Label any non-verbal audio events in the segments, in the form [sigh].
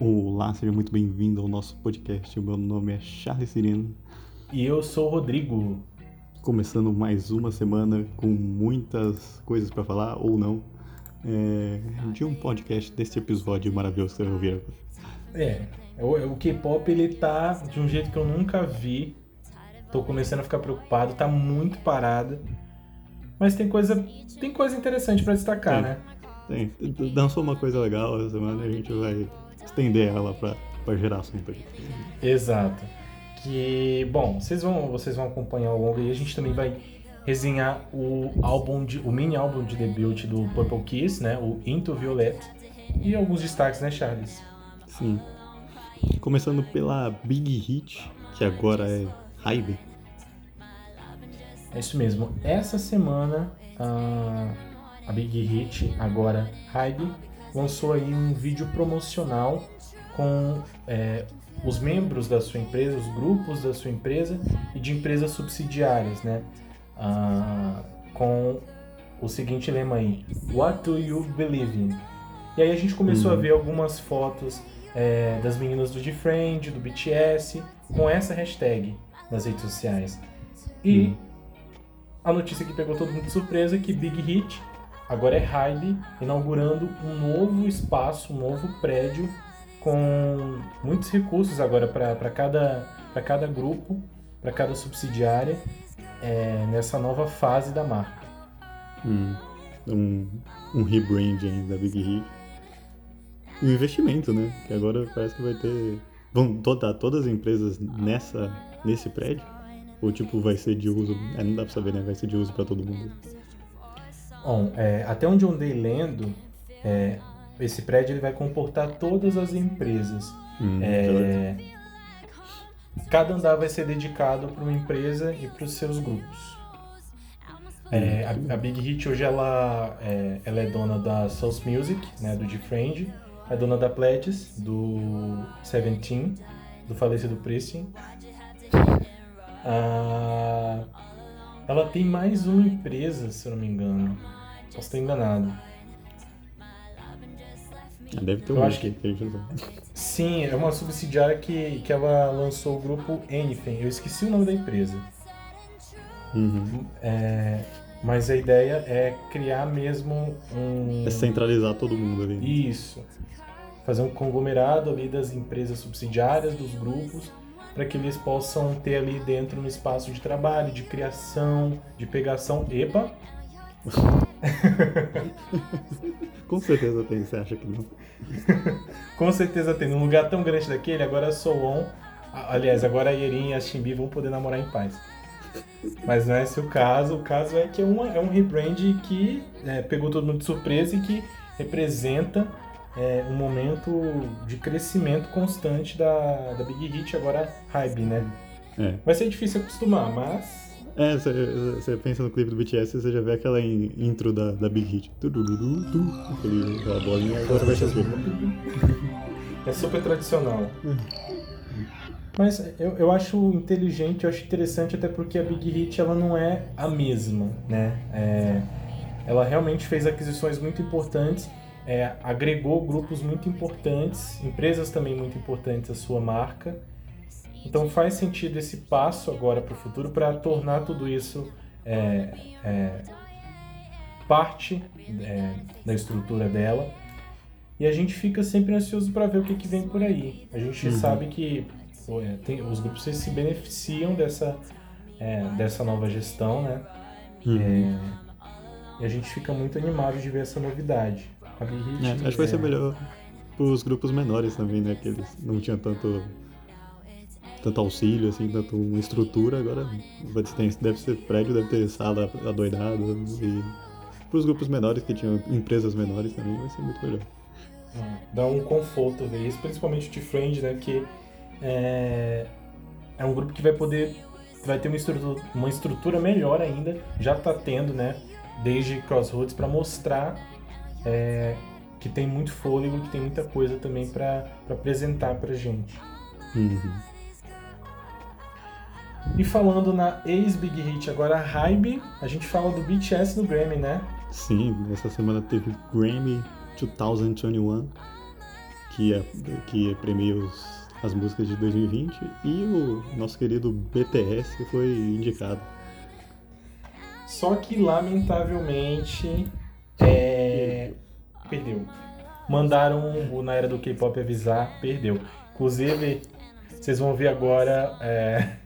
Olá, seja muito bem-vindo ao nosso podcast. O meu nome é Charles Sireno. E eu sou o Rodrigo. Começando mais uma semana com muitas coisas para falar, ou não, é, de um podcast desse episódio maravilhoso que você vai ouvir É, o, o K-pop ele tá de um jeito que eu nunca vi. Tô começando a ficar preocupado, tá muito parado. Mas tem coisa, tem coisa interessante para destacar, né? Tem. Dançou uma coisa legal essa semana e a gente vai estender ela pra, pra gerar assunto aqui. Exato. Que, bom, vocês vão, vocês vão acompanhar ao longo e a gente também vai resenhar o álbum de, o mini álbum de debut do Purple Kiss, né, o Into Violet, e alguns destaques, né, Charles? Sim. Começando pela Big Hit, que agora é Hybe. É isso mesmo. Essa semana a, a Big Hit, agora Hybe, lançou aí um vídeo promocional com é, os membros da sua empresa, os grupos da sua empresa e de empresas subsidiárias, né? Ah, com o seguinte lema aí: What do you believe in? E aí a gente começou uhum. a ver algumas fotos é, das meninas do Defriend, do BTS, com essa hashtag nas redes sociais. E uhum. a notícia que pegou todo mundo de surpresa é que Big Hit agora é Hybe, inaugurando um novo espaço, um novo prédio com muitos recursos agora para cada, cada grupo, para cada subsidiária, é, nessa nova fase da marca. Hum, um, um rebranding da Big Hit. E um investimento, né? Que agora parece que vai ter. Vão botar todas as empresas nessa, nesse prédio? Ou tipo, vai ser de uso. É, não dá pra saber, né? Vai ser de uso para todo mundo. Bom, é, até onde eu andei lendo, é, esse prédio ele vai comportar todas as empresas. Hum, é, cada andar vai ser dedicado para uma empresa e para os seus grupos. É, a, a, Big Hit hoje ela é, ela é dona da Source Music, né, do Defriend, é dona da Pledges, do Seventeen, do falecido Pristin. Ah, ela tem mais uma empresa, se eu não me engano. Posso estar enganado. Ah, deve ter um acho que Sim, é uma subsidiária que, que ela lançou o grupo Anything. Eu esqueci o nome da empresa. Uhum. É, mas a ideia é criar mesmo um. É centralizar todo mundo ali. Isso. Fazer um conglomerado ali das empresas subsidiárias, dos grupos, para que eles possam ter ali dentro um espaço de trabalho, de criação, de pegação. Epa! [laughs] [laughs] Com certeza tem, você acha que não? [laughs] Com certeza tem. Num lugar tão grande daquele, agora a Soon, aliás, agora a Yerin e a Shimbi vão poder namorar em paz. Mas não é esse o caso. O caso é que é, uma, é um rebrand que é, pegou todo mundo de surpresa e que representa é, um momento de crescimento constante da, da Big Hit, agora Hybe, né? É. Vai ser difícil acostumar, mas é, você pensa no clipe do BTS, você já vê aquela intro da, da Big Hit. Aquele, aquela bolinha, agora vai ser. É super tradicional. Mas eu, eu acho inteligente, eu acho interessante até porque a Big Hit ela não é a mesma, né? É, ela realmente fez aquisições muito importantes, é, agregou grupos muito importantes, empresas também muito importantes à sua marca. Então faz sentido esse passo agora para o futuro para tornar tudo isso é, é, parte é, da estrutura dela. E a gente fica sempre ansioso para ver o que, que vem por aí. A gente uhum. sabe que é, tem, os grupos se beneficiam dessa, é, dessa nova gestão, né? Uhum. É, e a gente fica muito animado de ver essa novidade. acho que vai ser melhor para os grupos menores também, né? Que eles não tinham tanto tanto auxílio, assim, tanto uma estrutura, agora deve ser prédio, deve ter sala adoidada e para os grupos menores que tinham empresas menores também vai ser muito melhor. É, dá um conforto ver isso, principalmente o T-Friend, né, que é, é um grupo que vai poder, vai ter uma estrutura, uma estrutura melhor ainda, já está tendo, né, desde Crossroads, para mostrar é, que tem muito fôlego, que tem muita coisa também para apresentar para gente. Uhum. E falando na ex-Big Hit, agora a Hybe, a gente fala do BTS no Grammy, né? Sim, essa semana teve Grammy 2021, que, é, que premia os, as músicas de 2020 e o nosso querido BTS foi indicado. Só que lamentavelmente é... perdeu. Mandaram o Na Era do K-Pop avisar, perdeu. Inclusive, vocês vão ver agora é...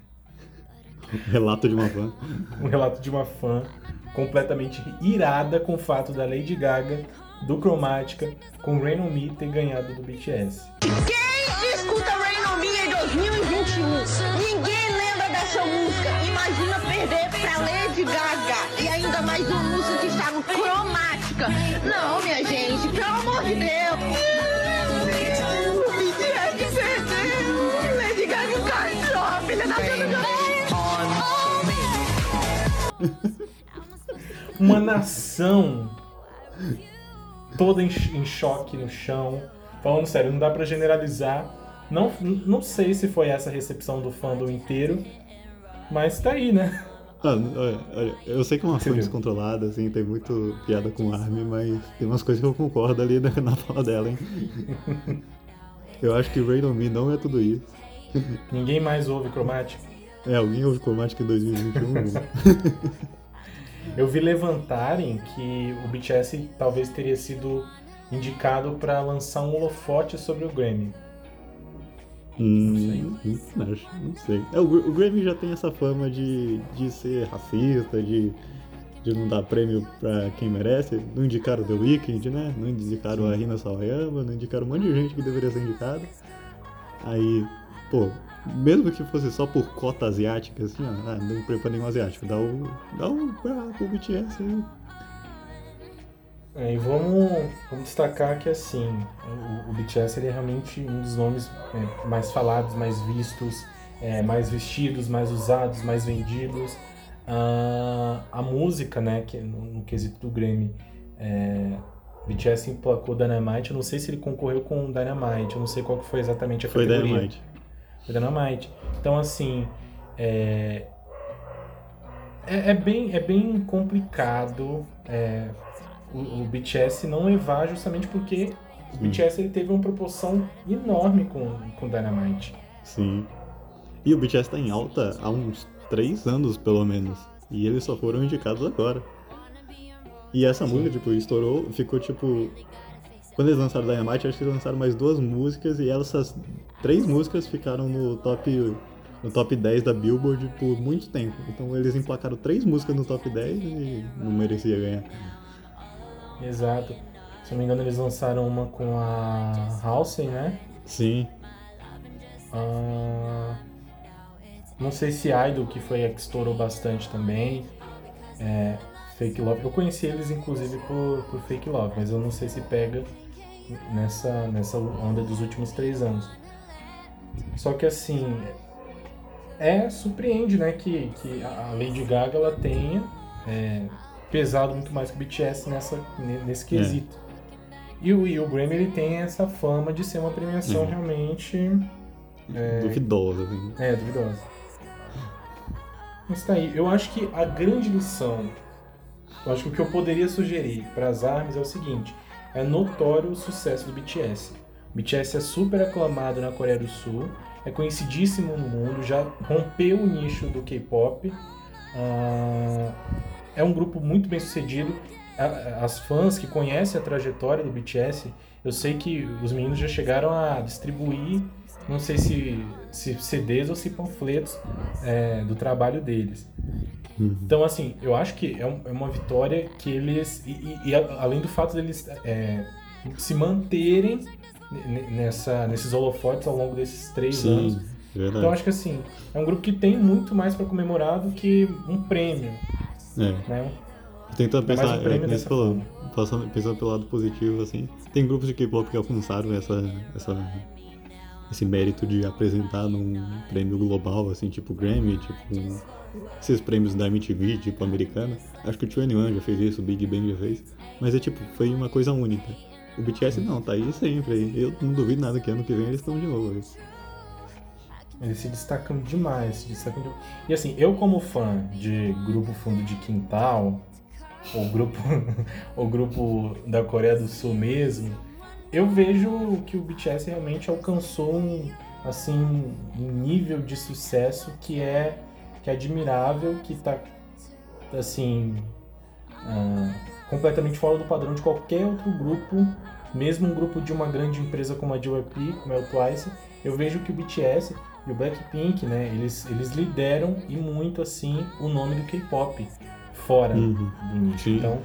[laughs] relato de uma fã. um relato de uma fã completamente irada com o fato da Lady Gaga, do Chromatica, com Rain On Me ter ganhado do BTS. Quem escuta Rain On Me em 2021? Ninguém lembra dessa música. Imagina perder pra Lady Gaga. E ainda mais uma música que está no Chromatica. Não, Uma nação toda em, em choque no chão. Falando sério, não dá pra generalizar. Não, não sei se foi essa a recepção do fandom inteiro, mas tá aí, né? Ah, olha, olha, eu sei que é uma fã descontrolada, assim, tem muito piada com Armin, mas tem umas coisas que eu concordo ali na, na fala dela, hein? eu acho que Rain On Me não é tudo isso. Ninguém mais ouve Chromatic. É, alguém ouve Chromatic em 2021? [laughs] eu vi levantarem que o BTS talvez teria sido indicado para lançar um holofote sobre o Grammy. Hum, não, não, não sei. É, o, o, Grammy já tem essa fama de, de ser racista, de, de não dar prêmio pra quem merece. Não indicaram The Weeknd, né? Não indicaram a Rina Sawayama, não indicaram um monte de gente que deveria ser indicada. Aí, pô, mesmo que fosse só por cota asiática, assim, ó, ah, não prepara nenhum asiático, dá o. dá o, o BTS aí. É, e vamos, vamos destacar que assim, o, o, BTS ele é realmente um dos nomes é, mais falados, mais vistos, é, mais vestidos, mais usados, mais vendidos. Ah, a música, né, que no, no quesito do Grammy, é, BTS emplacou Dynamite, eu não sei se ele concorreu com Dynamite, eu não sei qual que foi exatamente a foi categoria. Dynamite. Dynamite. Então assim, é, é, é bem, é bem complicado é, o, o BTS não levar justamente porque o Sim. BTS ele teve uma proporção enorme com com Dynamite. Sim. E o BTS tá em alta há uns três anos, pelo menos. E eles só foram indicados agora. E essa Sim. música, tipo, estourou, ficou tipo. Quando eles lançaram Dynamite, acho que eles lançaram mais duas músicas e essas três músicas ficaram no top no top 10 da Billboard por muito tempo. Então eles emplacaram três músicas no top 10 e não merecia ganhar. Exato. Se não me engano, eles lançaram uma com a Halsey, né? Sim. Uh, não sei se Idol, que foi a que estourou bastante também. É, Fake Love. Eu conheci eles, inclusive, por, por Fake Love, mas eu não sei se pega nessa, nessa onda dos últimos três anos. Só que, assim, é surpreende, né, que, que a Lady Gaga ela tenha é, pesado muito mais que o BTS nessa, nesse quesito. É. E, o, e o Grammy ele tem essa fama de ser uma premiação uhum. realmente. É, duvidosa. Assim. É, duvidosa. Mas tá aí. Eu acho que a grande lição. Eu acho que o que eu poderia sugerir para as armas é o seguinte: é notório o sucesso do BTS. O BTS é super aclamado na Coreia do Sul, é conhecidíssimo no mundo, já rompeu o nicho do K-pop. Uh, é um grupo muito bem sucedido. As fãs que conhecem a trajetória do BTS, eu sei que os meninos já chegaram a distribuir, não sei se, se CDs ou se panfletos é, do trabalho deles. Uhum. Então, assim, eu acho que é, um, é uma vitória que eles. E, e, e, além do fato deles é, se manterem nessa, nesses holofotes ao longo desses três Sim, anos. Verdade. Então, acho que assim, é um grupo que tem muito mais para comemorar do que um prêmio. É. Né? Tentando pensar, um é, pensando pelo lado positivo, assim, tem grupos de K-pop que alcançaram essa, essa, esse mérito de apresentar num prêmio global, assim, tipo Grammy, tipo um, esses prêmios da MTV, tipo americana. Acho que o 21 já fez isso, o Big Bang já fez. Mas é tipo, foi uma coisa única. O BTS não, tá aí sempre. Eu não duvido nada que ano que vem eles estão de novo. Eles se destacam demais, se destacam. E assim, eu como fã de grupo fundo de quintal, ou grupo, [laughs] ou grupo da Coreia do Sul mesmo, eu vejo que o BTS realmente alcançou um, assim, um nível de sucesso que é, que é admirável, que tá, assim, ah, completamente fora do padrão de qualquer outro grupo, mesmo um grupo de uma grande empresa como a JYP, como é o Twice, eu vejo que o BTS e o Blackpink, né, eles, eles lideram e muito, assim, o nome do K-pop fora Uhum. do nicho. Sim, Então,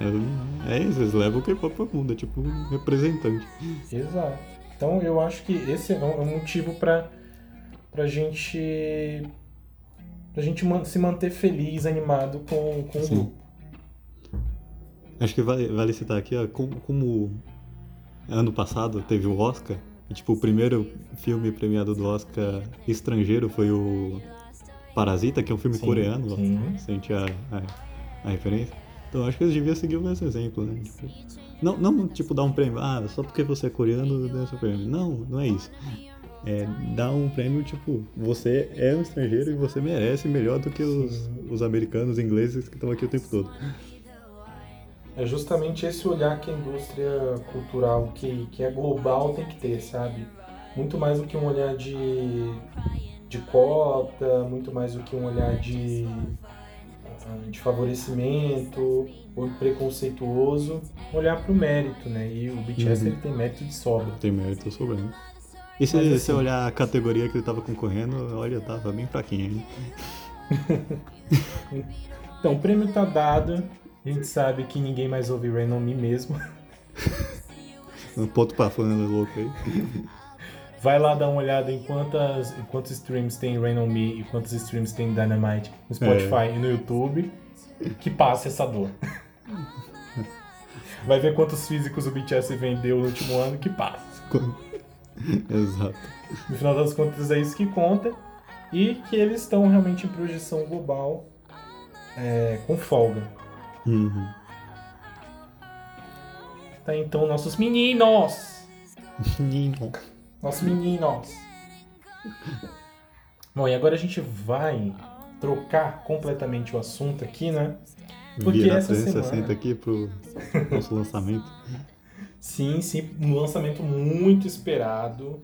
é, é isso, eles levam o K-pop pro mundo, é tipo um representante. Exato. Então eu acho que esse é um é motivo para pra gente pra gente se manter feliz, animado com, com o grupo. Acho que vale, vale citar aqui, ó, como, como ano passado teve o Oscar, e, tipo, o primeiro filme premiado do Oscar estrangeiro foi o Parasita, que é um filme Sim, coreano, sim. sente a, a, a referência. Então acho que eles deviam seguir o mesmo exemplo, né? Tipo, não, não, tipo, dar um prêmio, ah, só porque você é coreano, dá seu prêmio. Não, não é isso. É dar um prêmio, tipo, você é um estrangeiro e você merece melhor do que os, os americanos, ingleses que estão aqui o tempo todo. É justamente esse olhar que a indústria cultural, que, que é global, tem que ter, sabe? Muito mais do que um olhar de, de cota, muito mais do que um olhar de, de favorecimento ou preconceituoso, olhar para o mérito, né? E o BTS Uhum. ele tem mérito de sobra. Tem mérito sobrando. E se Mas, você assim- olhar a categoria que ele tava concorrendo, olha, tava bem fraquinho, hein? [laughs] Então, o prêmio tá dado. A gente sabe que ninguém mais ouve Rain On Me mesmo. [laughs] Um ponto pra fã louco aí. [laughs] Vai lá dar uma olhada em quantas, em quantos streams tem Rain On Me e quantos streams tem Dynamite no Spotify e no YouTube. Que passe essa dor. [laughs] Vai ver quantos físicos o BTS vendeu no último ano, que passe. [laughs] Exato. No final das contas é isso que conta. E que eles estão realmente em projeção global é, com folga. Uhum. Tá então nossos meninos! Nino. Nossos meninos! Bom, e agora a gente vai trocar completamente o assunto aqui, né? Porque Vira essa 360 semana- aqui pro nosso lançamento. Sim, sim, um lançamento muito esperado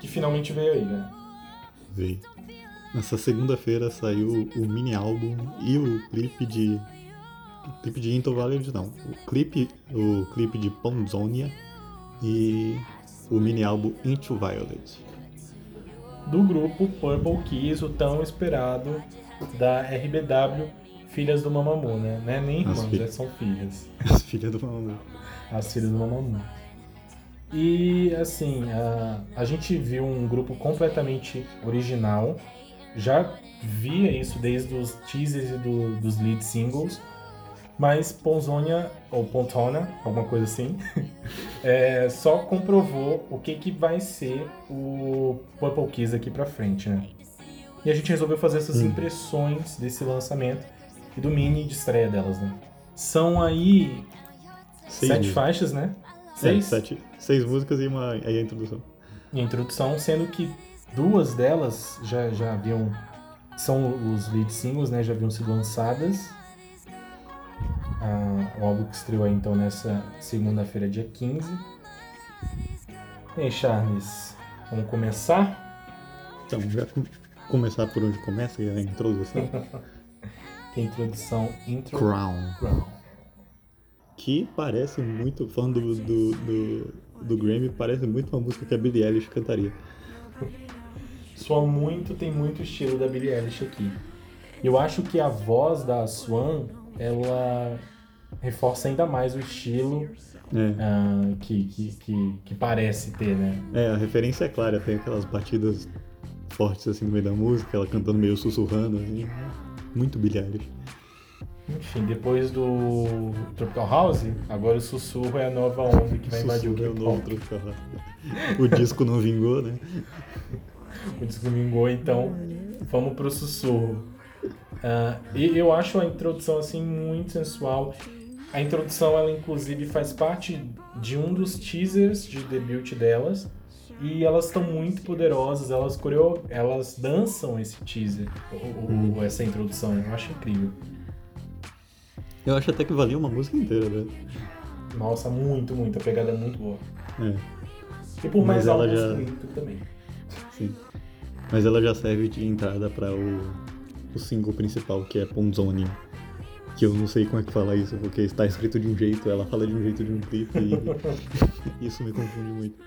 que finalmente veio aí, né? Veio. Nessa segunda-feira saiu o mini álbum e o clipe de. O clipe de Into Valley não. O clipe, o clipe de Ponzonia e o mini álbum Into Violet. Do grupo Purple Kiss, o tão esperado da RBW, filhas do Mamamoo, né? Não é nem irmãs, filhas. é, são filhas. [laughs] As filhas do Mamamoo. as filhas do Mamamoo. E assim, a, a gente viu um grupo completamente original. Já via isso desde os teasers e do- dos lead singles. Mas Ponzonia, ou Pontona, alguma coisa assim, [laughs] é, só comprovou o que, que vai ser o Purple Kiss aqui pra frente, né? E a gente resolveu fazer essas Hum. impressões desse lançamento e do mini de estreia delas, né? São aí Seis sete músicas. faixas, né? É, Seis. sete, seis músicas e uma aí a introdução. em introdução, sendo que duas delas já, já haviam. São os lead singles, né? Já haviam sido lançadas. Ah, o álbum que estreou aí, então nessa segunda-feira, dia 15. E aí, Charles, vamos começar? Então, já com- começar por onde começa, a introdução. [laughs] Que a introdução intro Crown. Crown. Que parece muito, falando do, do, do, do Grammy, parece muito uma música que a Billie Eilish cantaria. [laughs] Soa muito, tem muito estilo da Billie Eilish aqui. Eu acho que a voz da Swan, ela reforça ainda mais o estilo É. ah, que, que, que, que parece ter, né? É, a referência é clara, tem aquelas batidas fortes assim no meio da música, ela cantando meio sussurrando, assim. Muito Eilish. Enfim, depois do Tropical House, agora o sussurro é a nova onda que vai invadir o Sussurro é o novo tropical. O disco não vingou, né? [laughs] O disco vingou, então vamos pro sussurro. Ah, e eu acho a introdução assim muito sensual. A introdução, ela inclusive faz parte de um dos teasers de debut delas. E elas estão muito poderosas, elas coreo... elas dançam esse teaser, o- o- essa introdução, eu acho incrível. Eu acho até que valia uma música inteira, né? Nossa, muito, muito, a pegada é muito boa. É. E por mais Mas ela já- também. Sim. Mas ela já serve de entrada para o, o single principal, que é Ponzoni. Que eu não sei como é que fala isso, porque está escrito de um jeito, ela fala de um jeito de um clipe e [laughs] isso me confunde muito.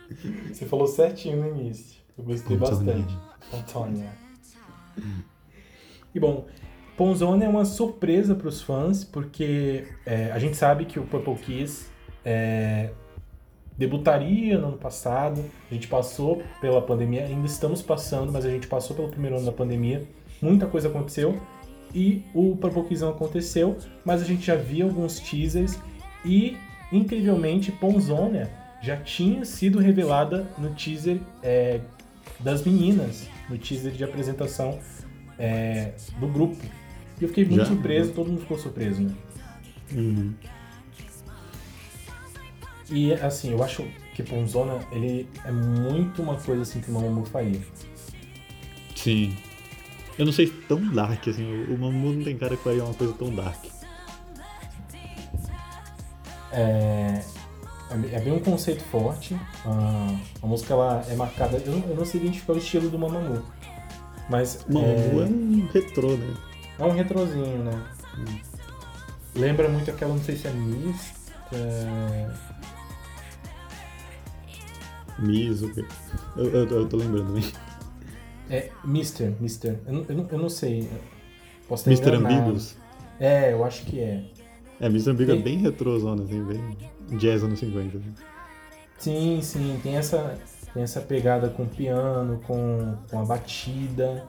Você falou certinho no início. Eu gostei Ponzoni. bastante. Antônia. E bom, Ponzone é uma surpresa para os fãs, porque é, a gente sabe que o Purple Kiss é, debutaria no ano passado. A gente passou pela pandemia, ainda estamos passando, mas a gente passou pelo primeiro ano da pandemia. Muita coisa aconteceu e o Purple aconteceu, mas a gente já via alguns teasers e, incrivelmente, Ponzonia já tinha sido revelada no teaser é, das meninas, no teaser de apresentação é, do grupo. E eu fiquei muito Já? surpreso, todo mundo ficou surpreso, né? Uhum. E assim, eu acho que Ponzona, ele é muito uma coisa assim que o Mamamoo faria. Sim. Eu não sei se tão dark, assim, o o Mamu não tem cara que faria uma coisa tão dark. É, é bem um conceito forte. A, a música ela é marcada. Eu não, eu não sei identificar o estilo do Mamamoo. Mas O Mamu é, é, um retrô, né? é um retrozinho, né? Lembra muito aquela, não sei se é Mist. é, Miso. Eu, eu, eu tô lembrando, né? É Mister, Mister. Eu, não- eu, eu não sei. Posso ter Mr. enganado. Ambiguous. É, eu acho que é. É, Mr. Ambiguous Tem- é bem retrôzona, assim, bem jazz anos 50. Assim. Sim, sim, tem essa, tem essa pegada com piano, com, com a batida.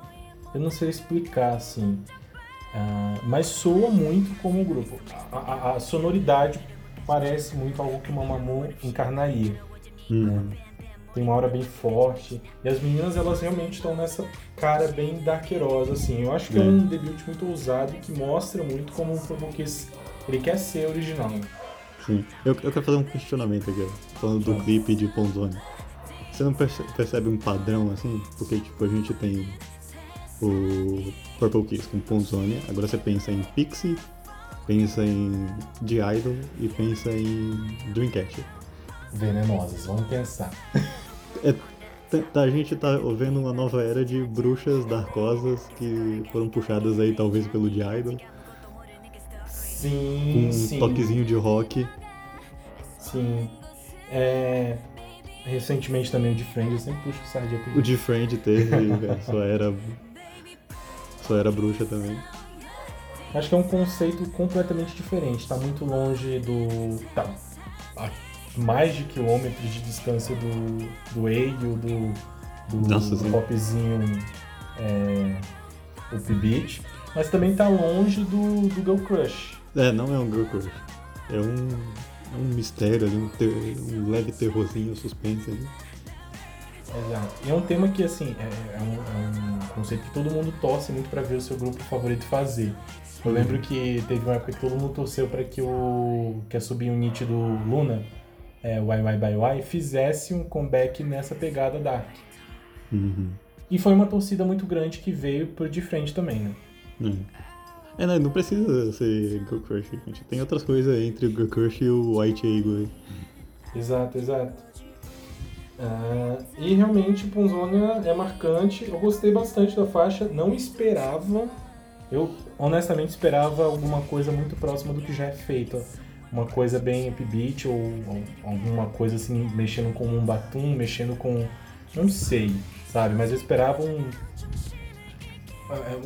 Eu não sei explicar, assim. Ah, mas soa muito como o grupo. A, a- a sonoridade parece muito algo que o Mamamoo encarnaria. Hum. Tem uma aura bem forte. E as meninas, elas realmente estão nessa cara bem darkerosa, assim. Eu acho que é, É. um debut muito ousado e que mostra muito como o Purple Kiss, ele quer ser original. Sim. Eu, eu quero fazer um questionamento aqui, falando do clipe de Ponzone. Você não perce- percebe um padrão assim? Porque, tipo, a gente tem o Purple Kiss com Ponzone, agora você pensa em Pixie, pensa em The Idol e pensa em Dreamcatcher. Venenosas, vamos pensar. [laughs] É, a gente tá vendo uma nova era de bruxas darkosas que foram puxadas aí talvez pelo The Idol, com Sim, um sim. toquezinho de rock. Sim. É, Recentemente também o de Friends, eu sempre puxo sardinha pro O de Friend teve, [laughs] só era. Só era bruxa também. Acho que é um conceito completamente diferente. Tá muito longe do. Tá mais de quilômetros de distância do, do Eio, do, do Nossa, sim. popzinho é, upbeat. Mas também tá longe do, do Girl Crush. É, não é um girl crush. É um, é um mistério ali, um, ter- um leve terrorzinho, suspense ali. Exato. E é um tema que, assim, é, é um, é um conceito que todo mundo torce muito pra ver o seu grupo favorito fazer. Eu lembro que teve uma época que todo mundo torceu pra que o que a Subinho Nietzsche do Luna, é, Why Why Bye Why, fizesse um comeback nessa pegada dark. Uhum. E foi uma torcida muito grande que veio por de frente também, né? É. É, não, não precisa ser girl crush, gente. Tem outras coisas entre o girl crush e o white eagle. Exato, exato. Ah, e realmente Ponzona é marcante. Eu gostei bastante da faixa, não esperava. Eu honestamente esperava alguma coisa muito próxima do que já é feito. Uma coisa bem upbeat ou, ou alguma coisa assim, mexendo com um batum, mexendo com. Não sei, sabe? Mas eu esperava um.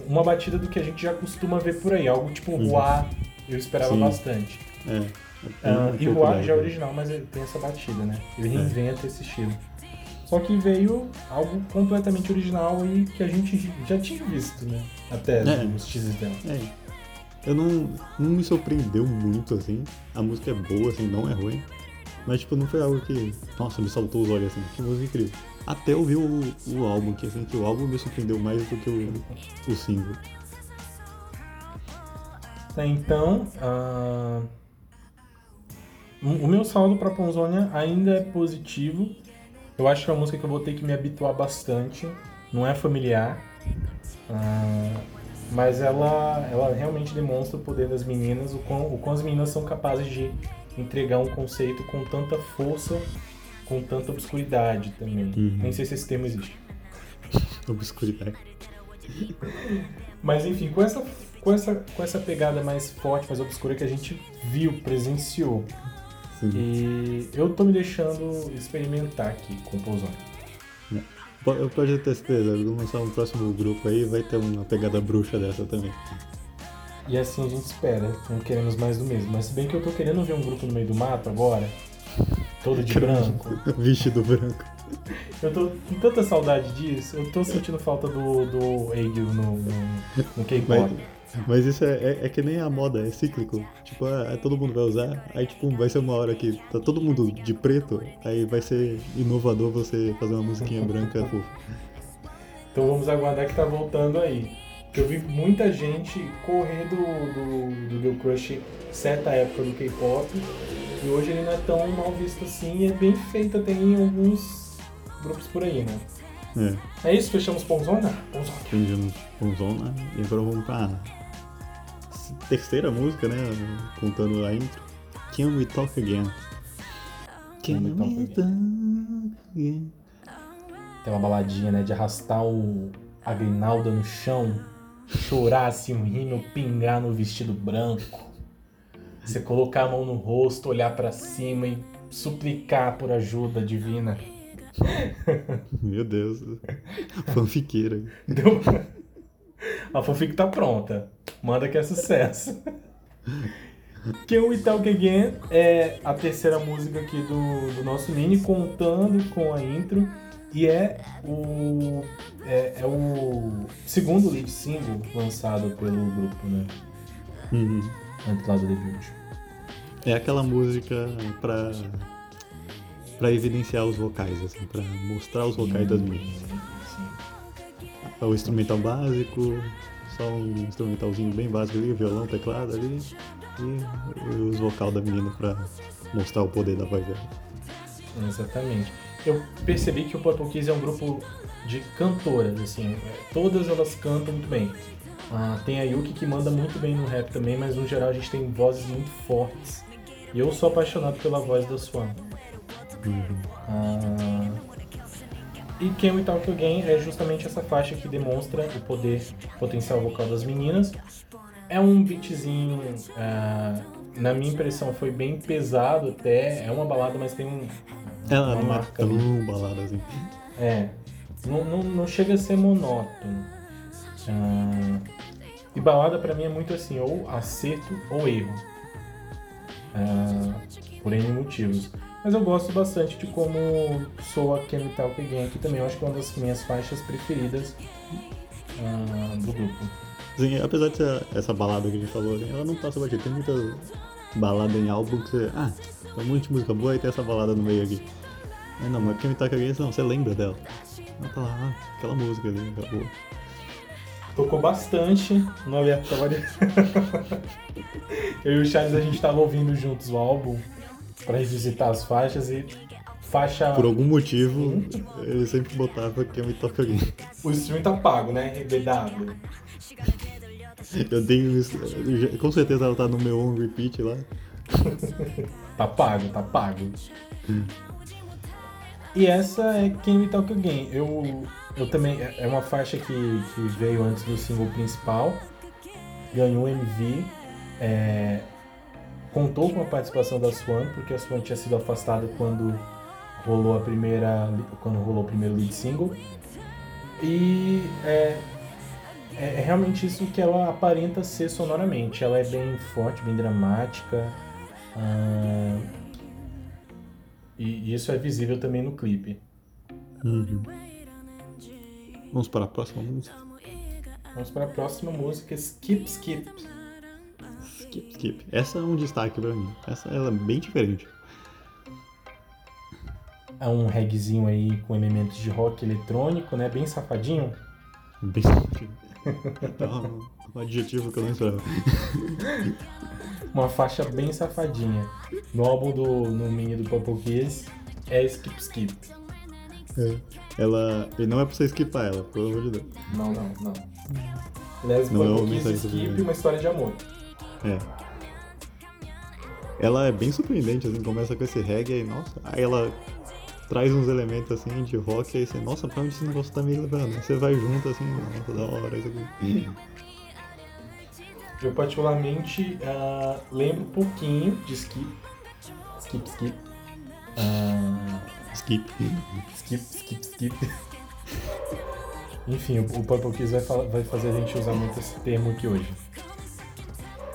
Uma batida do que a gente já costuma ver por aí, algo tipo Uhum. Ruá, eu esperava Sim. bastante. É. Um e pouco o ar leve. já é original, mas ele tem essa batida, né? Ele reinventa esse estilo. Só que veio algo completamente original e que a gente já tinha visto, né? Até É. nos teasers dela. É. Eu não, não me surpreendeu muito, assim. A música é boa, assim, não é ruim. Mas, tipo, não foi algo que, nossa, me saltou os olhos, assim. Que música incrível. Até ouvir o, o álbum, que, assim, que o álbum me surpreendeu mais do que o, o single. Tá, então, ah, o meu saldo pra Ponzonia ainda é positivo. Eu acho que é uma música que eu vou ter que me habituar bastante. Não é familiar. Ah, mas ela, ela realmente demonstra o poder das meninas, o quão, o quão as meninas são capazes de entregar um conceito com tanta força com tanta obscuridade também. Uhum. Nem sei se esse termo existe. [laughs] Obscuridade. [laughs] Mas enfim, com essa, com essa, com essa pegada mais forte, mais obscura que a gente viu, presenciou. Sim. E eu tô me deixando experimentar aqui com o Pouzão. Po- Pode ter certeza, vamos lançar um próximo grupo aí, vai ter uma pegada bruxa dessa também. E assim a gente espera, não queremos mais do mesmo. Mas se bem que eu tô querendo ver um grupo no meio do mato agora, todo de branco. [laughs] Vestido branco. Eu tô com tanta saudade disso, eu tô sentindo falta do, do Eigil no, no, no K-pop. Mas, isso é, é, é que nem a moda, é cíclico. Tipo, ah, todo mundo vai usar, aí tipo, vai ser uma hora que tá todo mundo de preto, aí vai ser inovador você fazer uma musiquinha branca fofa. Então vamos aguardar que tá voltando aí. Eu vi muita gente correr do, do, do Girl Crush certa época do K-pop e hoje ele não é tão mal visto assim e é bem feito até em alguns grupos por aí, né? É, É isso? Fechamos Ponzona? Ponzona. aprendemos com zona e agora vamos pra terceira música, né? Contando a intro. Can We Talk Again? Can We Talk Again? Tem uma baladinha, né? De arrastar o, a grinalda no chão, chorar assim, um rímel pingar no vestido branco. Você colocar a mão no rosto, olhar pra cima e suplicar por ajuda divina. Meu Deus, fanfiqueira. Deu... A fanfic tá pronta. Manda que é sucesso. [laughs] Can We Talk Again é a terceira música aqui do, do nosso mini, contando com a intro. E é o, é, é o segundo lead single lançado pelo grupo, né? Uhum. Antes lá do debut. É aquela música pra, pra evidenciar os vocais, assim, pra mostrar os vocais das meninas. É o instrumental básico, só um instrumentalzinho bem básico ali, violão, teclado ali, e os vocal da menina pra mostrar o poder da voz dela. Exatamente. Eu percebi que o Purple Kiss é um grupo de cantoras, assim, é, todas elas cantam muito bem. Ah, tem a Yuki que manda muito bem no rap também, mas no geral a gente tem vozes muito fortes. E eu sou apaixonado pela voz da Swan. Ah, e Can We Talk Again é justamente essa faixa que demonstra o poder potencial vocal das meninas. É um beatzinho, ah, na minha impressão, foi bem pesado até. É uma balada, mas tem um, Ela Uma não é marca tão balada assim. é, não, não, não chega a ser monótono. Ah, e balada pra mim é muito assim, ou acerto ou erro. Ah, por N motivos. Mas eu gosto bastante de como soa Talk Again aqui também. Eu acho que é uma das minhas faixas preferidas ah, do grupo. Assim, apesar de ser essa balada que a gente falou, ela não passa batida. Tem muita balada em álbum que você. Ah, tem um monte de música boa e tem essa balada no meio aqui. É, não, mas toca aqui, não, você lembra dela. Ela tá lá, ah, aquela música ali, acabou. Tocou bastante no aleatório. [laughs] Eu e o Charles a gente tava ouvindo juntos o álbum pra revisitar as faixas e faixa. Por algum motivo, ele sempre botava quem me toca alguém. O stream tá pago, né? BW. Eu tenho isso. Com certeza ela tá no meu on repeat lá. [laughs] Tá pago, tá pago. E essa é Quem Me Talk Again. Eu, eu também. É é uma faixa que, que veio antes do single principal. Ganhou MV. é, contou com a participação da Swan, porque a Swan tinha sido afastada quando rolou a primeira. Quando rolou o primeiro lead single. E é, é, é realmente isso que ela aparenta ser sonoramente. Ela é bem forte, bem dramática. ah, e isso é visível também no clipe. Uhum. Vamos para a próxima música. Vamos para a próxima música, Skip Skip. Skip, skip. Essa é um destaque pra mim. Essa ela é bem diferente. É um reggaezinho aí com elementos de rock eletrônico, né? Bem safadinho. Bem então, um adjetivo que eu não esperava. Uma faixa bem safadinha. No álbum do no mini do Purple Kiss é Skip Skip. É. Ela. E não é pra você skipar ela, pelo amor de Deus. Não, não, não. Aliás, Não é Purple Kiss Skip, uma história de amor. É. Ela é bem surpreendente, assim, começa com esse reggae aí, nossa. Aí ela traz uns elementos assim de rock, aí você, nossa, pra onde esse negócio tá me levando? Aí você vai junto assim, nossa, da hora isso aqui. [clears throat] Eu particularmente ah, lembro um pouquinho de Skip. Skip, Skip. Ah, Skip. skip, Skip, Skip. [laughs] Enfim, o o Purple Kiss vai, vai fazer a gente usar muito esse termo aqui hoje.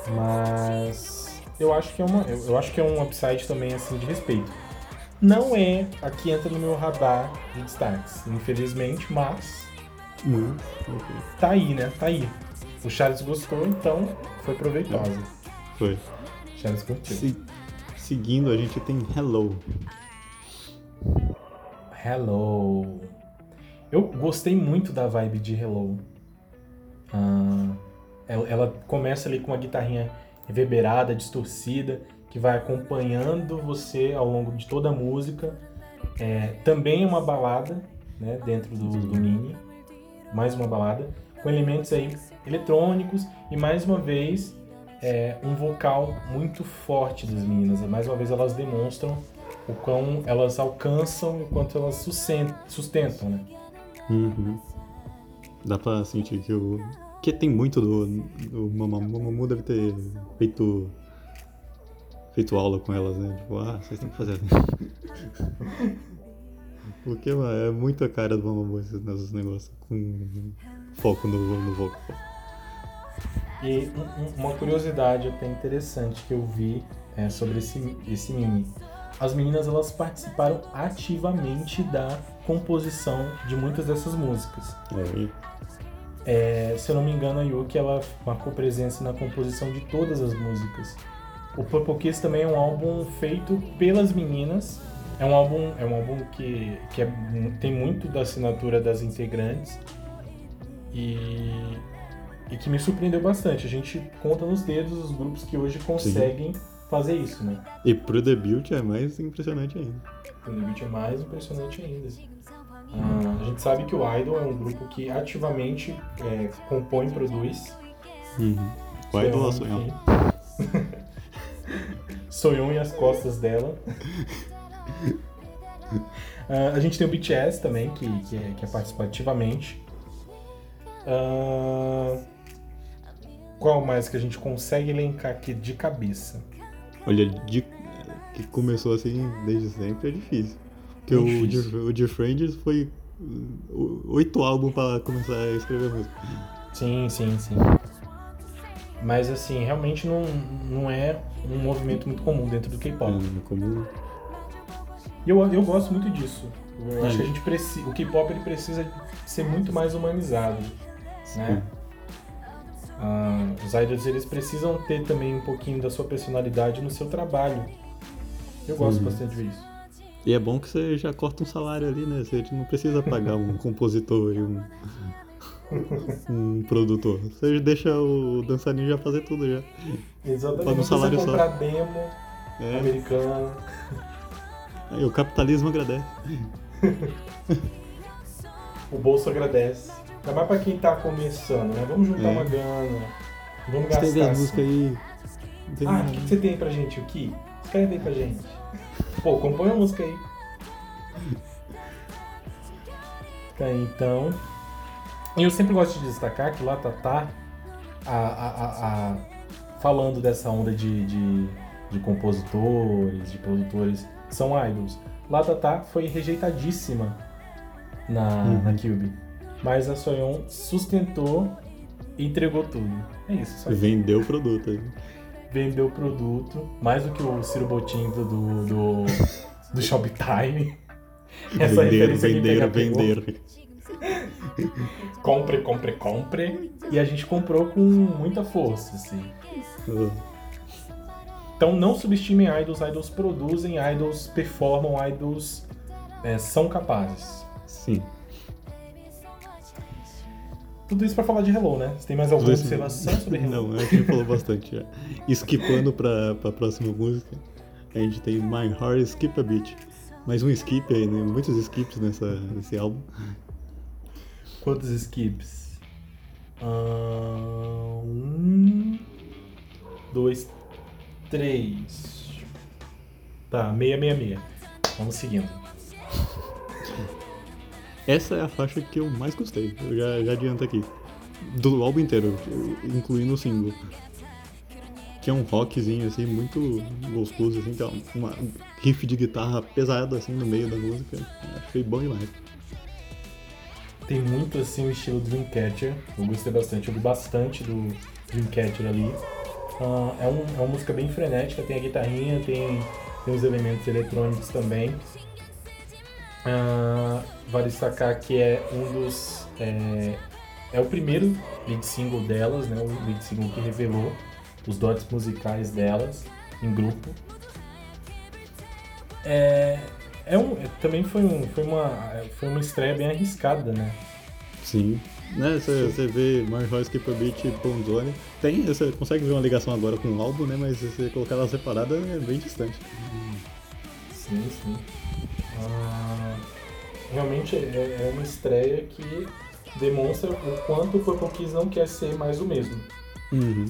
Mas eu acho que é uma, eu, eu acho que é um upside também assim de respeito. Não é a que entra no meu radar de destaques, infelizmente, mas Hum, ok. tá aí, né? Tá aí. O Charles gostou, então foi proveitosa. Foi. Charles curtiu. Se- seguindo, a gente tem Hello. Hello. Eu gostei muito da vibe de Hello. Ah, ela, ela começa ali com uma guitarrinha reverberada, distorcida, que vai acompanhando você ao longo de toda a música. É, também é uma balada, né, dentro do, do Nini. Mais uma balada, com elementos aí eletrônicos e mais uma vez é, um vocal muito forte das meninas. E mais uma vez elas demonstram o quão elas alcançam, o quanto elas susten- sustentam, né? Uhum. Dá pra sentir que o. Que tem muito do. Mamamoo. Mamamoo deve ter feito. feito aula com elas, né? Tipo, ah, vocês têm que fazer assim. [laughs] Porque, mano, é muito a cara do Mamamoo esses, esses negócios. Com foco no, no vocal. E um- um- uma curiosidade até interessante que eu vi é, sobre esse, esse mini. As meninas elas participaram ativamente da composição de muitas dessas músicas. É, É, se eu não me engano, a Yuki ela marcou presença na composição de todas as músicas. O Purple Kiss também é um álbum feito pelas meninas. É um álbum, é um álbum que, que é- tem muito da assinatura das integrantes e, e que me surpreendeu bastante. A gente conta nos dedos os grupos que hoje conseguem fazer isso, né? e pro debut é mais impressionante ainda. O Limite é mais impressionante ainda. Ah, a gente sabe que o Idol é um grupo que ativamente é, compõe e produz. Uhum. O Idol ou enfim. Sonhão [laughs] e as costas dela. [laughs] Ah, a gente tem o BTS também, que, que, é, que é participa ativamente. Ah, qual mais que a gente consegue elencar aqui de cabeça? Olha, de, que começou assim desde sempre é difícil. Porque o, difícil. de, o de Friends foi oito álbuns pra começar a escrever música. Sim, sim, sim. Mas assim, realmente não, não é um movimento muito comum dentro do K-pop. Hum, como E eu, eu gosto muito disso. Eu acho que a gente precisa. O K-pop ele precisa ser muito mais humanizado. Né? Ah, os idols eles precisam ter também um pouquinho da sua personalidade no seu trabalho. Eu gosto Uhum. bastante de ver isso. E é bom que você já corta um salário ali, né? Você não precisa pagar um compositor e um, um produtor. Você deixa o dançarino já fazer tudo já. Exatamente. Paga um salário só. comprar demo É, americano. aí o capitalismo agradece. O bolso agradece. Ainda mais pra quem tá começando, né? Vamos juntar É. uma grana. Vamos gastar. as assim. aí. Tem Ah, o que, que você tem pra gente? O que? Escreve aí pra gente. Pô, compõe a música aí. Tá, então. E eu sempre gosto de destacar que lá Tatá, a, a, a, a- falando dessa onda de, de, de compositores, de produtores, são idols. Lá Tatá foi rejeitadíssima na, Uhum. na Cube. Mas a Soyeon sustentou e entregou tudo. É isso, Vendeu o produto. Vendeu o produto, mais do que o Ciro Botim do, do, do, [laughs] Shoptime. Essa Vender, vender, vender. Compre, compre, compre. E a gente comprou com muita força, assim. Então não subestimem idols, idols produzem, idols performam, idols é, são capazes. Sim. Tudo isso pra falar de Hello, né? Você tem mais alguma observação sobre Hello? Não, a gente falou bastante já. Esquipando pra, pra próxima música, a gente tem My Heart Skip a Beat. Mais um skip aí, né? Muitos skips nessa, nesse álbum. Quantos skips? Ah, um, dois, três. Tá, meia, meia, meia. Vamos seguindo. Essa é a faixa que eu mais gostei. Eu já, já adianto aqui. Do álbum inteiro, incluindo o single. Que é um rockzinho, assim, muito gostoso, assim, que é uma riff de guitarra pesada, assim, no meio da música. Achei bom demais. Tem muito, assim, o estilo Dreamcatcher. Eu gostei bastante, eu vi bastante do Dreamcatcher ali. Uh, é, um, é uma música bem frenética, tem a guitarrinha, tem, tem os elementos eletrônicos também. Uh, vale destacar que é um dos. É, é o primeiro lead single delas, né? O lead single que revelou os dotes musicais delas em grupo. É, é um, também foi, um, foi, uma, foi uma estreia bem arriscada, né? Sim. Né, você vê Marjorie Skipper Beat e Bonzone. Tem, você consegue ver uma ligação agora com o álbum, né? Mas se você colocar ela separada é bem distante. Sim, sim. Ah, realmente é, é uma estreia que demonstra o quanto o Purple Kiss não quer ser mais o mesmo. Uhum.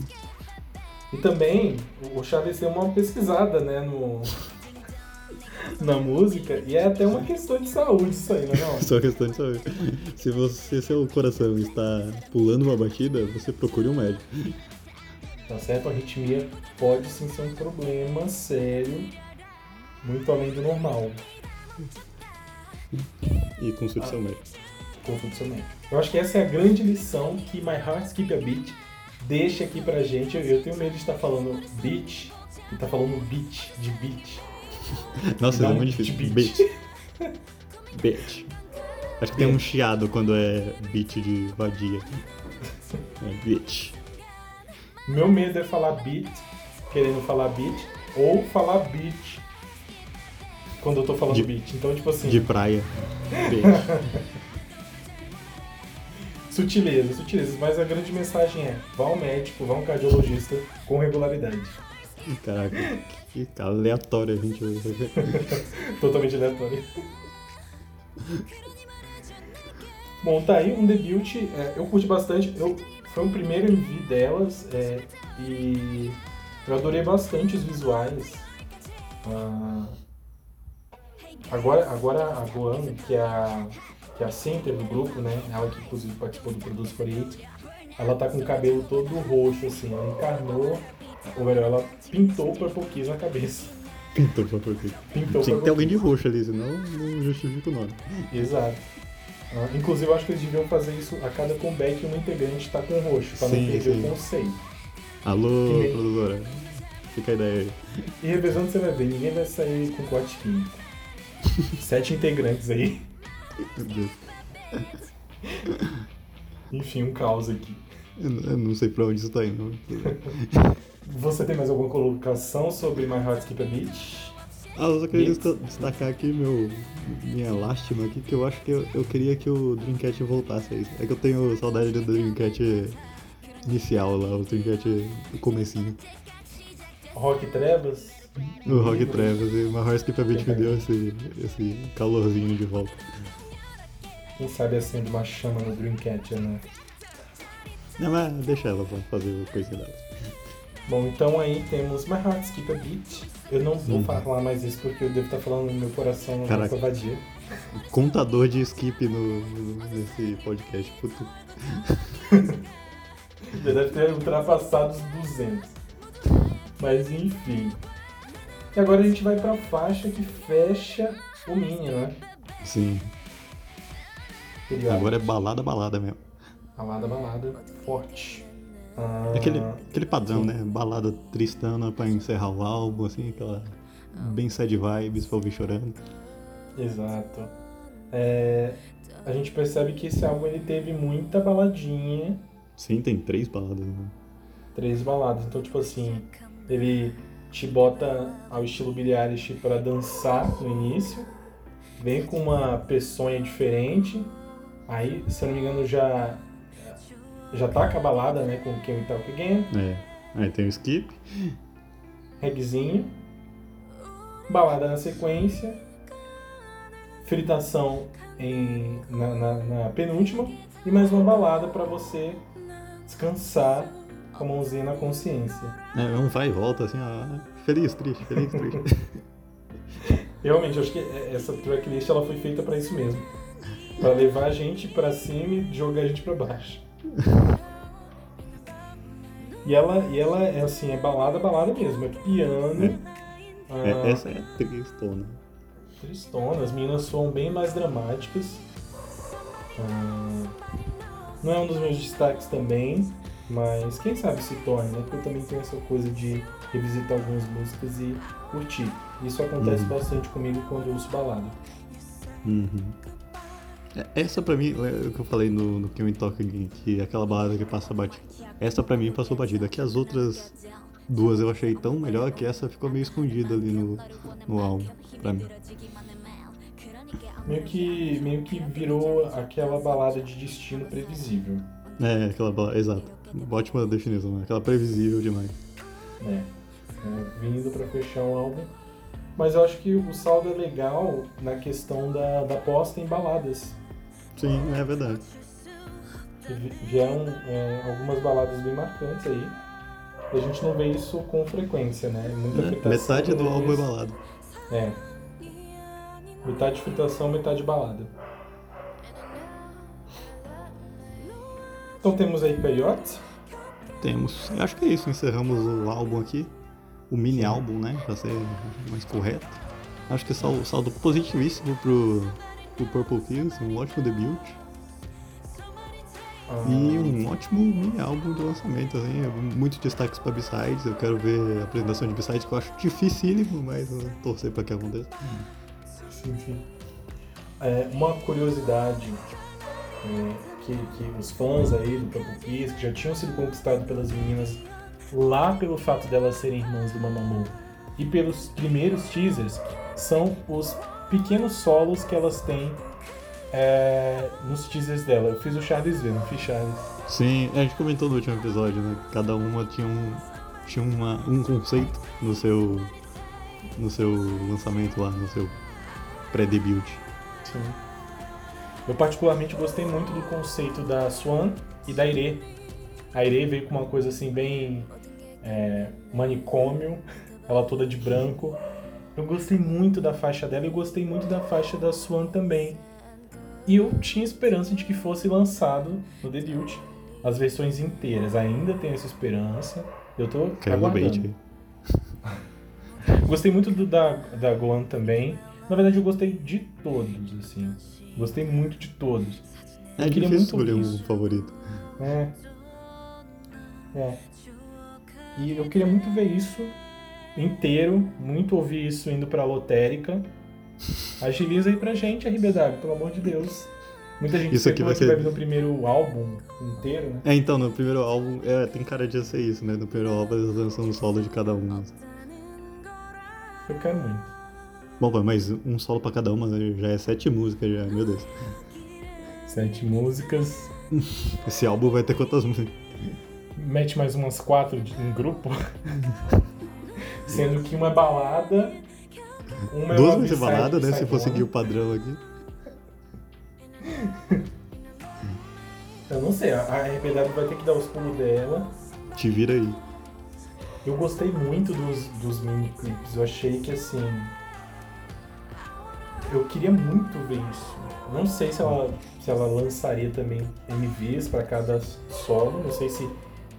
E também o Chaves deu uma pesquisada né, no, na música e é até uma questão de saúde isso aí, não é não? [laughs] Só questão de saúde. Se você, seu coração está pulando uma batida, você procure um médico. Tá certo? A arritmia pode sim ser um problema sério, muito além do normal. E seu médico. Consulte seu médico. Eu acho que essa é a grande lição que My Heart Skip a Beat deixa aqui pra gente. Eu tenho medo de estar falando beat e tá falando beat, de beat. [laughs] Nossa, é Não, muito difícil. beat. Beat. [laughs] Beat. Acho que tem um chiado quando é beat de vadia. É beat. Meu medo é falar beat, querendo falar beat, ou falar beat quando eu tô falando De- beat. Então, tipo assim, De praia. [laughs] Sutilezas, sutilezas. Mas a grande mensagem é: vá ao médico, vá ao cardiologista com regularidade. Caraca, que aleatório a gente. [laughs] Totalmente aleatório. Bom, tá aí um debut. é, eu curti bastante. Eu, foi o primeiro MV delas é, e eu adorei bastante os visuais. Ah, agora, agora a Goan, que é a, que é a center do grupo, né? Ela que inclusive participou do Produce 48, ela tá com o cabelo todo roxo, assim. Ela encarnou, ou melhor, ela pintou o Purple Kiss na cabeça. Pintou pra porque. Pintou Tinha o que ter alguém Kiss. de roxo ali, senão não justifica o nome. Exato. Ah, inclusive, eu acho que eles deviam fazer isso a cada comeback um integrante tá com roxo, pra não Sim, perder sim. o conceito. Alô, nem- produtora. Fica a ideia aí. E revezando você vai ver, ninguém vai sair com corte químico. [laughs] Sete integrantes aí. Meu Deus. Enfim, um caos aqui. Eu, não sei pra onde isso tá indo. Você tem mais alguma colocação sobre My Heart Skip a Beat? Ah, eu só queria Beats. destacar aqui meu, minha lástima aqui, que eu acho que eu, eu queria que o Dreamcatcher voltasse a isso. É que eu tenho saudade do Dreamcatcher inicial lá, o Dreamcatcher do comecinho. Rock Trevas? O Rock. Trevas e uma Horse que me deu esse, esse calorzinho de volta. Quem sabe acende uma chama no Dreamcatcher, né? Não, mas deixa ela pra fazer a coisa dela. Bom, então aí temos My Heart Skip a Beat. Eu não vou Uhum. falar mais isso porque eu devo estar falando no meu coração Caraca. vadia. Contador de skip no, no- nesse podcast. Puta. [laughs] Já deve ter ultrapassado os 200. Mas enfim. E agora a gente vai pra faixa que fecha o mini, né? Sim. Periódico. Agora é balada, balada mesmo. Balada, balada, forte. Ah, Aquele, aquele padrão, né? Balada tristana pra encerrar o álbum, assim, aquela bem sad vibes pra ouvir chorando. Exato. É, a gente percebe que esse álbum ele teve muita baladinha, Sim, tem três baladas, né? três baladas. Então, tipo assim, ele te bota ao estilo Billie Eilish pra dançar no início, vem com uma peçonha diferente, aí, se eu não me engano, já já tá com a balada, né, com Can We Talk Again, É. Aí tem o skip. regzinho, balada na sequência, fritação em, na, na- na penúltima e mais uma balada pra você descansar com a mãozinha na consciência. É, um vai e volta, assim, ó. Feliz, triste, feliz, triste. [laughs] Realmente, eu acho que essa tracklist ela foi feita pra isso mesmo. Pra levar a gente pra cima e jogar a gente pra baixo. E ela, e ela é assim, é balada, balada mesmo. É piano. ah, É, essa é tristona. tristona, as meninas soam bem mais dramáticas. Ah, não é um dos meus destaques também, mas quem sabe se torne, né? Porque eu também tenho essa coisa de revisitar algumas músicas e curtir. Isso acontece Uhum. bastante comigo quando eu ouço balada. Uhum. É, Essa pra mim, é o que eu falei no, no que me toca que é aquela balada que passa batida. Essa pra mim passou batida. Que as outras duas eu achei tão melhor que essa ficou meio escondida ali no, no álbum, pra mim. Meio que, meio que virou aquela balada de destino previsível. É, aquela balada, exato. Ótima definição, né? Aquela previsível demais. né? É, vindo pra fechar o álbum. Mas eu acho que o saldo é legal na questão da, da posta em baladas. Sim, é verdade. Vieram é, algumas baladas bem marcantes aí. E a gente não vê isso com frequência, né? Muita É, fritação Metade do álbum é balada. É. Metade fritação, metade balada. Então temos aí Peyote. Temos. Eu acho que é isso, encerramos o álbum aqui. O mini álbum, né? Pra ser mais correto. Acho que sal, saldo positivíssimo pro, pro Purple Pills, um ótimo debut. Ah, E um ótimo mini álbum de lançamento, assim, muitos destaques pra B-Sides, eu quero ver a apresentação de B-Sides que eu acho dificílimo, mas eu torcer pra que aconteça. Sim, sim. É, uma curiosidade é, que, que os fãs aí do Purple Kiss, que já tinham sido conquistados pelas meninas lá pelo fato delas serem irmãs do Mamamoo e pelos primeiros teasers, são os pequenos solos que elas têm é, nos teasers dela. Eu fiz o Charles ver, não fiz Charles. Sim, a gente comentou no último episódio, né? Cada uma tinha um, tinha uma, um conceito no seu, no seu lançamento lá, no seu pré-debut. Sim. Eu particularmente gostei muito do conceito da Swan e da Ire. A Ire veio com uma coisa assim bem é, manicômio, ela toda de branco. Eu gostei muito da faixa dela e gostei muito da faixa da Swan também. E eu tinha esperança de que fosse lançado no debut as versões inteiras. Ainda tenho essa esperança. Eu tô Caiu bait aguardando. [laughs] Gostei muito do da, da Goan também. Na verdade, eu gostei de todos, assim. Gostei muito de todos. É Eu queria muito escolher um favorito. É. É. E eu queria muito ver isso inteiro, muito ouvir isso indo pra lotérica. Agiliza aí pra gente, RBW, pelo amor de Deus. Muita gente Isso aqui vai que ser- vai vir no primeiro álbum inteiro, né? É, então, no primeiro álbum, é, tem cara de ser isso, né? No primeiro álbum eles lançam um solo de cada um. Eu quero muito. Bom, mas um solo pra cada uma né, já é sete músicas, já, meu Deus. Sete músicas. [laughs] Esse álbum vai ter quantas músicas? Mete mais umas quatro de- em grupo. [laughs] Sendo que uma é balada. Uma é Duas vai ser balada, né? Se for seguir o padrão aqui. [laughs] Eu não sei, a RBW vai ter que dar os pulos dela. Te vira aí. Eu gostei muito dos, dos mini clips. Eu achei que assim. Eu queria muito ver isso. Não sei se ela, se ela lançaria também MVs para cada solo. Não sei se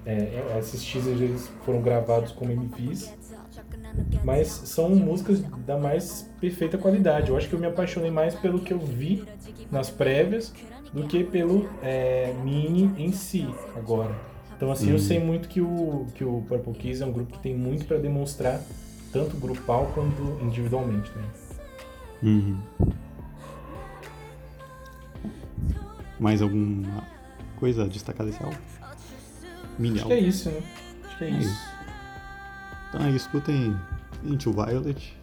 é, esses teasers eles foram gravados como MVs. Mas são músicas da mais perfeita qualidade. Eu acho que eu me apaixonei mais pelo que eu vi nas prévias do que pelo é, mini em si agora. Então assim, eu Uhum. sei muito que o, que o Purple Kiss é um grupo que tem muito para demonstrar, tanto grupal quanto individualmente. Né? Uhum. Mais alguma coisa a destacar desse álbum? Mini Acho que é isso, né? Acho que é É isso. isso. Então isso, escutem Into Violet.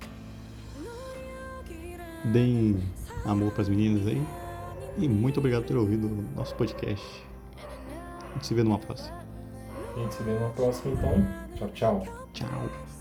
Deem amor pras meninas aí. E muito obrigado por ter ouvido o nosso podcast. A gente se vê numa próxima. A gente se vê numa próxima então. Tchau, tchau. Tchau.